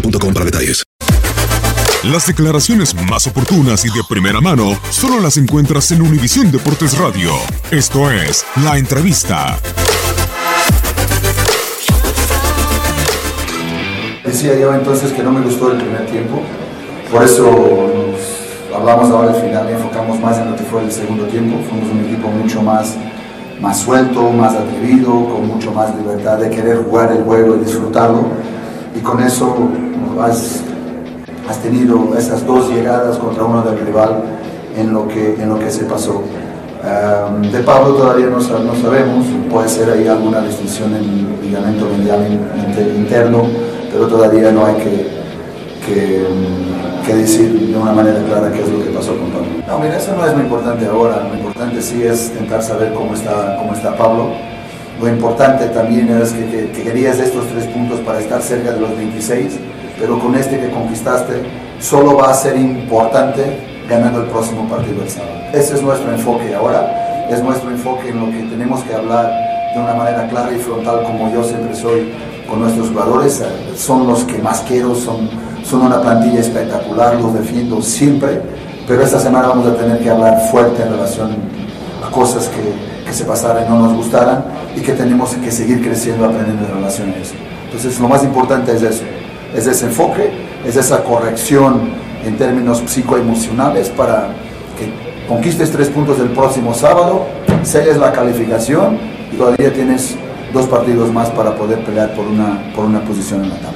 boostmobile.com para detalles. Las declaraciones más oportunas y de primera mano solo las encuentras en Univisión Deportes Radio. Esto es La Entrevista. Decía yo entonces que no me gustó el primer tiempo, por eso nos hablamos ahora del final y enfocamos más en lo que fue el segundo tiempo. Fuimos un equipo mucho más, más suelto, más atrevido, con mucho más libertad de querer jugar el juego y disfrutarlo. Y con eso has, has tenido esas dos llegadas contra uno del rival en lo que, en lo que se pasó. Um, de Pablo todavía no, no sabemos, puede ser ahí alguna distinción en el ligamento medial in- inter- interno, pero todavía no hay que, que, um, que decir de una manera clara qué es lo que pasó con Pablo. No, mira, eso no es lo importante ahora, lo importante sí es intentar saber cómo está, cómo está Pablo. Lo importante también es que, que- que querías estos tres puntos para estar cerca de los 26, pero con este que conquistaste solo va a ser importante ganando el próximo partido el sábado. Ese es nuestro enfoque ahora, es nuestro enfoque en lo que tenemos que hablar de una manera clara y frontal como yo siempre soy con nuestros jugadores. Son los que más quiero, son, son una plantilla espectacular, los defiendo siempre, pero esta semana vamos a tener que hablar fuerte en relación a cosas que se pasaran y no nos gustaran y que tenemos que seguir creciendo, aprendiendo en. Entonces lo más importante es eso, es ese enfoque, es esa corrección en términos psicoemocionales para que conquistes tres puntos el próximo sábado, selles la calificación y todavía tienes dos partidos más para poder pelear por una, por una posición en la tabla.